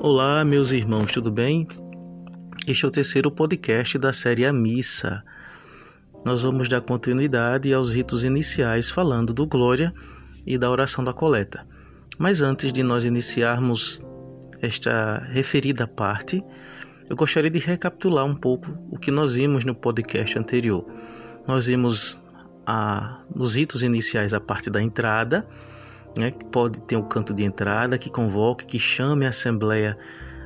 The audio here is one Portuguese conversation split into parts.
Olá, meus irmãos, tudo bem? Este é o terceiro podcast da série A Missa. Nós vamos dar continuidade aos ritos iniciais falando do Glória e da oração da coleta. Mas antes de nós iniciarmos esta referida parte, eu gostaria de recapitular um pouco o que nós vimos no podcast anterior. Nós vimos a, nos ritos iniciais a parte da entrada, né, que pode ter um canto de entrada que convoque, que chame a assembleia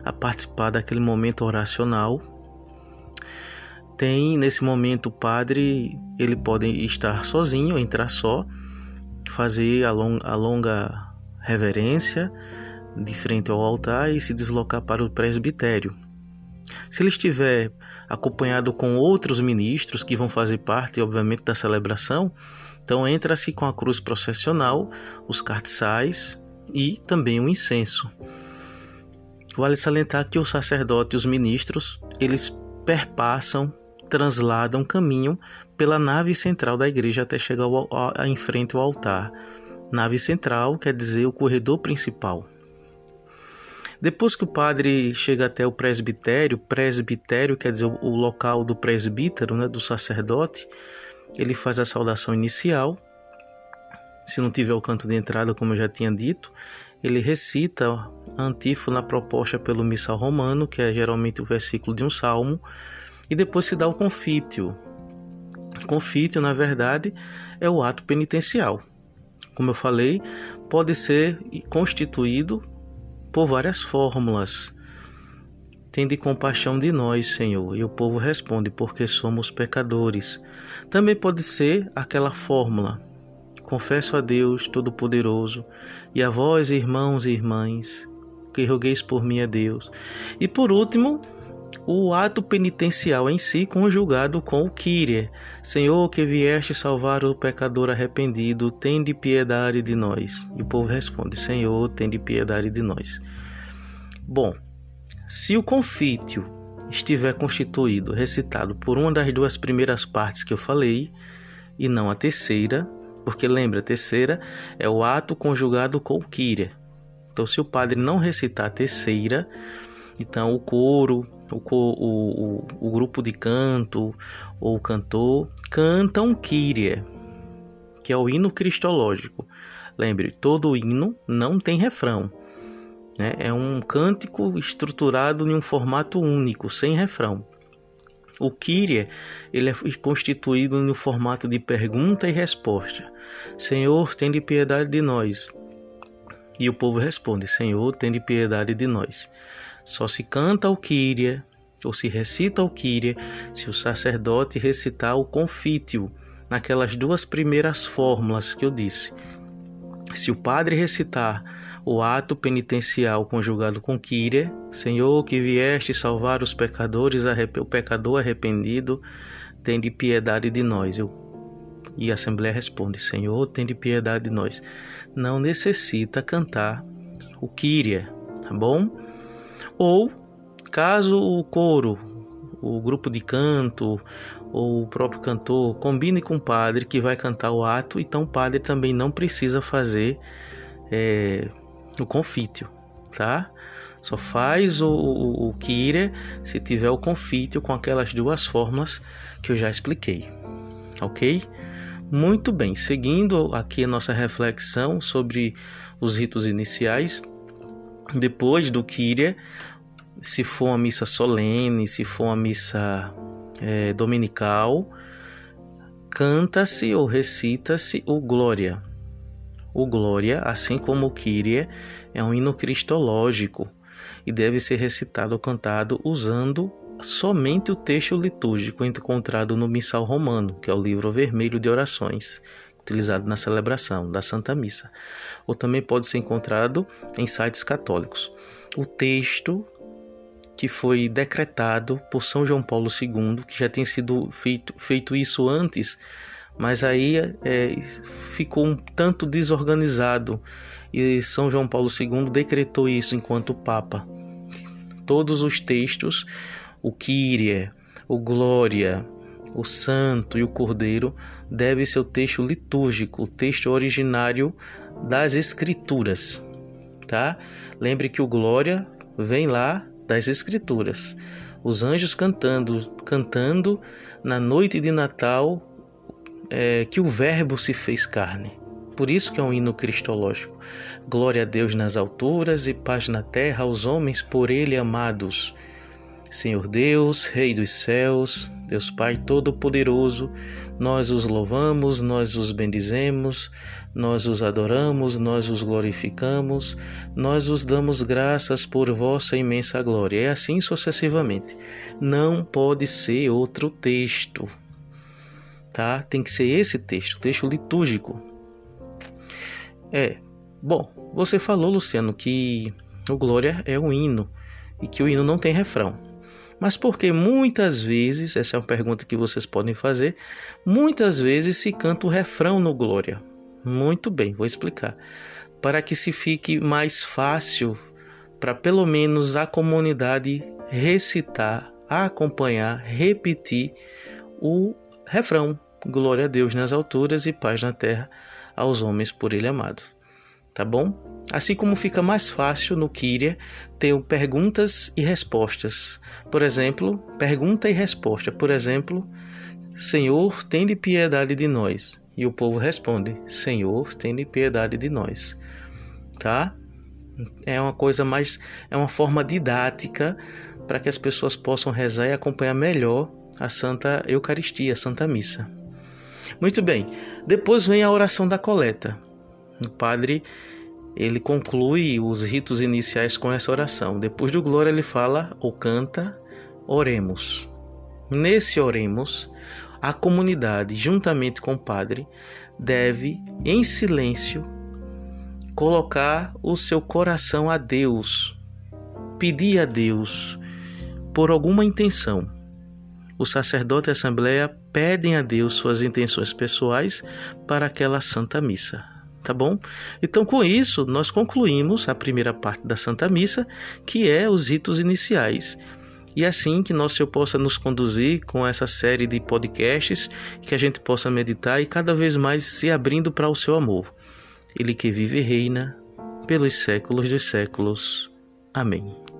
a participar daquele momento oracional. Tem nesse momento o padre, ele pode estar sozinho, entrar só, fazer a, long, a longa reverência de frente ao altar e se deslocar para o presbitério. Se ele estiver acompanhado com outros ministros que vão fazer parte, obviamente, da celebração, então entra-se com a cruz processional, os cartiçais e também o incenso. Vale salientar que o sacerdote e os ministros, eles perpassam, transladam caminho pela nave central da igreja até chegar ao, ao, em frente ao altar. Nave central quer dizer o corredor principal. Depois que o padre chega até o presbitério, presbitério quer dizer o local do presbítero, né, do sacerdote, ele faz a saudação inicial. Se não tiver o canto de entrada, como eu já tinha dito, ele recita a antífona proposta pelo missal romano, que é geralmente o versículo de um salmo, e depois se dá o confítio. Confítio, na verdade, é o ato penitencial. Como eu falei, pode ser constituído por várias fórmulas. Tende compaixão de nós, Senhor. E o povo responde, porque somos pecadores. Também pode ser aquela fórmula: Confesso a Deus Todo-Poderoso e a vós, irmãos e irmãs, que rogueis por mim a Deus. E por último, o ato penitencial em si conjugado com o Kyrie. Senhor, que vieste salvar o pecador arrependido, tende piedade de nós. E o povo responde: Senhor, tende piedade de nós. Bom, se o confítio estiver constituído, recitado por uma das duas primeiras partes que eu falei, e não a terceira, porque lembra, a terceira é o ato conjugado com o Kyria. Então, se o padre não recitar a terceira, então o coro, o, o, o, grupo de canto ou cantor cantam Kyria, que é o hino cristológico. Lembre, todo hino não tem refrão. Né? É um cântico estruturado em um formato único, sem refrão. O Kyrie ele é constituído no formato de pergunta e resposta. Senhor, tem de piedade de nós. E o povo responde: Senhor, tem de piedade de nós. Só se canta o Kyrie ou se recita o Kyrie se o sacerdote recitar o confítio naquelas duas primeiras fórmulas que eu disse. Se o padre recitar o ato penitencial conjugado com Kyrie, Senhor que vieste salvar os pecadores, o pecador arrependido, tem de piedade de nós. Eu, e a Assembleia responde, Senhor, tem de piedade de nós. Não necessita cantar o Kyrie, tá bom? Ou, caso o coro, o grupo de canto ou o próprio cantor combine com o padre que vai cantar o ato, então o padre também não precisa fazer é, o confítio, tá? Só faz o, o, o se tiver o confítio com aquelas duas formas que eu já expliquei, ok? Muito bem, seguindo aqui a nossa reflexão sobre os ritos iniciais, depois do Kyrie, se for uma missa solene, se for uma missa é, dominical, canta-se ou recita-se o Glória, o Glória, assim como o Kyrie, é um hino cristológico e deve ser recitado ou cantado usando somente o texto litúrgico encontrado no Missal Romano, que é o livro vermelho de orações, utilizado na celebração da Santa Missa, ou também pode ser encontrado em sites católicos. O texto que foi decretado por São João Paulo II, que já tinha sido feito, feito isso antes mas aí é, ficou um tanto desorganizado e São João Paulo II decretou isso enquanto Papa. Todos os textos, o Kyrie, o Glória, o Santo e o Cordeiro, deve ser o texto litúrgico, o texto originário das Escrituras, tá? Lembre que o Glória vem lá das Escrituras. Os anjos cantando, cantando na noite de Natal é, que o Verbo se fez carne. Por isso que é um hino cristológico. Glória a Deus nas alturas e paz na terra aos homens por ele amados. Senhor Deus, Rei dos céus, Deus Pai Todo-Poderoso, nós os louvamos, nós os bendizemos, nós os adoramos, nós os glorificamos, nós os damos graças por vossa imensa glória. É assim sucessivamente. Não pode ser outro texto, tá? Tem que ser esse texto, texto litúrgico. É, bom, você falou, Luciano, que o Glória é um hino e que o hino não tem refrão. Mas porque muitas vezes, essa é uma pergunta que vocês podem fazer, muitas vezes se canta o refrão no Glória. Muito bem, vou explicar. Para que se fique mais fácil para pelo menos a comunidade recitar, acompanhar, repetir o refrão: Glória a Deus nas alturas e paz na terra aos homens por ele amado. Tá bom? Assim como fica mais fácil no Kyria ter perguntas e respostas. Por exemplo, pergunta e resposta. Por exemplo, Senhor, tende piedade de nós. E o povo responde: Senhor, tende piedade de nós. Tá? É uma coisa mais, é uma forma didática para que as pessoas possam rezar e acompanhar melhor a Santa Eucaristia, a Santa Missa. Muito bem. Depois vem a oração da coleta. O padre ele conclui os ritos iniciais com essa oração. Depois do glória, ele fala ou canta: Oremos. Nesse oremos, a comunidade, juntamente com o padre, deve, em silêncio, colocar o seu coração a Deus, pedir a Deus por alguma intenção. O sacerdote e a assembleia pedem a Deus suas intenções pessoais para aquela santa missa tá bom? Então, com isso, nós concluímos a primeira parte da Santa Missa, que é os ritos iniciais. E assim que nosso Senhor possa nos conduzir com essa série de podcasts, que a gente possa meditar e cada vez mais se abrindo para o seu amor. Ele que vive e reina pelos séculos dos séculos. Amém.